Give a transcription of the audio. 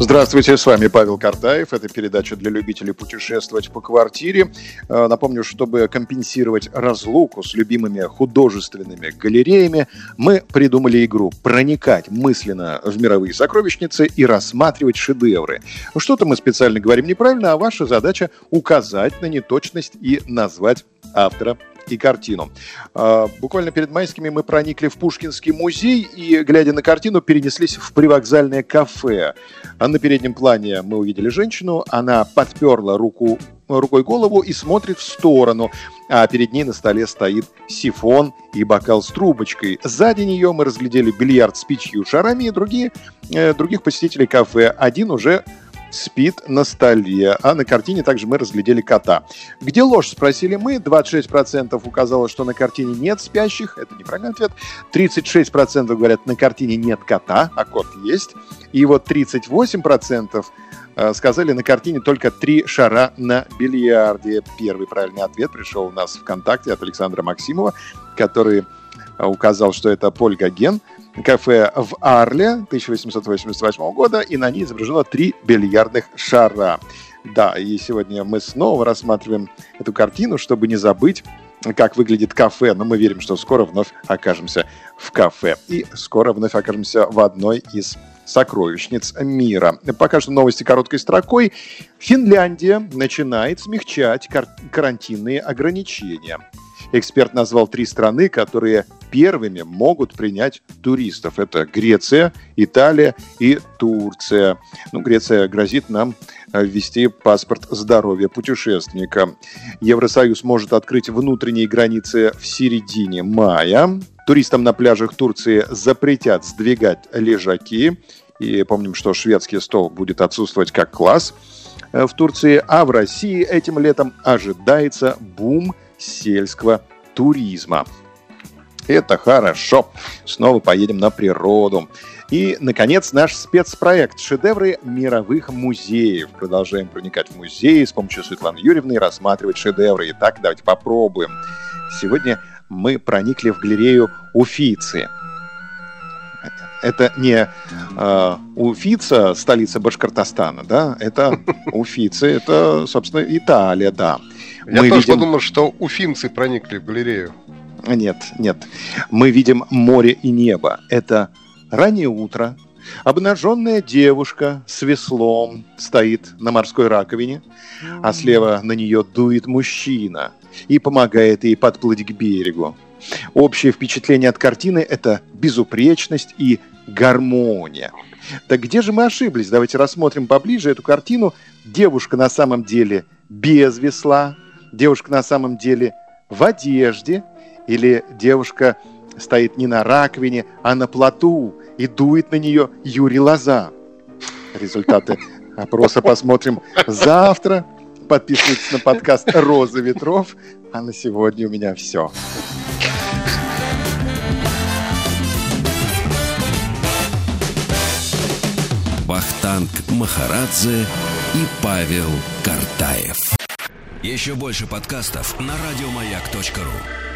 Здравствуйте, с вами Павел Картаев. Это передача для любителей путешествовать по квартире. Э, напомню, чтобы компенсировать разлуку с любимыми художественными галереями, мы придумали игру «Проникать мысленно в мировые сокровищницы и рассматривать шедевры». Что-то мы специально говорим неправильно, а ваша задача указать на неточность и назвать автора и картину. А, буквально перед майскими мы проникли в Пушкинский музей и, глядя на картину, перенеслись в привокзальное кафе. А на переднем плане мы увидели женщину, она подперла руку рукой голову и смотрит в сторону, а перед ней на столе стоит сифон и бокал с трубочкой. Сзади нее мы разглядели бильярд с пятью шарами и другие, э, других посетителей кафе. Один уже спит на столе, а на картине также мы разглядели кота. Где ложь, спросили мы. 26% указало, что на картине нет спящих. Это неправильный ответ. 36% говорят, на картине нет кота, а кот есть. И вот 38% э, сказали, на картине только три шара на бильярде. Первый правильный ответ пришел у нас ВКонтакте от Александра Максимова, который указал, что это Поль Гоген – кафе в Арле 1888 года, и на ней изображено три бильярдных шара. Да, и сегодня мы снова рассматриваем эту картину, чтобы не забыть, как выглядит кафе, но мы верим, что скоро вновь окажемся в кафе. И скоро вновь окажемся в одной из сокровищниц мира. Пока что новости короткой строкой. Финляндия начинает смягчать кар- карантинные ограничения. Эксперт назвал три страны, которые первыми могут принять туристов. Это Греция, Италия и Турция. Ну, Греция грозит нам э, ввести паспорт здоровья путешественника. Евросоюз может открыть внутренние границы в середине мая. Туристам на пляжах Турции запретят сдвигать лежаки. И помним, что шведский стол будет отсутствовать как класс э, в Турции, а в России этим летом ожидается бум сельского туризма. Это хорошо. Снова поедем на природу. И, наконец, наш спецпроект «Шедевры мировых музеев». Продолжаем проникать в музеи с помощью Светланы Юрьевны и рассматривать шедевры. Итак, давайте попробуем. Сегодня мы проникли в галерею Уфицы. Это не э, Уфица, столица Башкортостана, да? Это Уфицы, это, собственно, Италия, да. Я мы тоже видим... подумал, что уфимцы проникли в галерею. Нет, нет. Мы видим море и небо. Это раннее утро. Обнаженная девушка с веслом стоит на морской раковине, а слева на нее дует мужчина и помогает ей подплыть к берегу. Общее впечатление от картины – это безупречность и гармония. Так где же мы ошиблись? Давайте рассмотрим поближе эту картину. Девушка на самом деле без весла, девушка на самом деле в одежде – или девушка стоит не на раковине, а на плоту и дует на нее Юрий Лоза. Результаты опроса посмотрим завтра. Подписывайтесь на подкаст «Роза ветров». А на сегодня у меня все. Вахтанг Махарадзе и Павел Картаев. Еще больше подкастов на радиомаяк.ру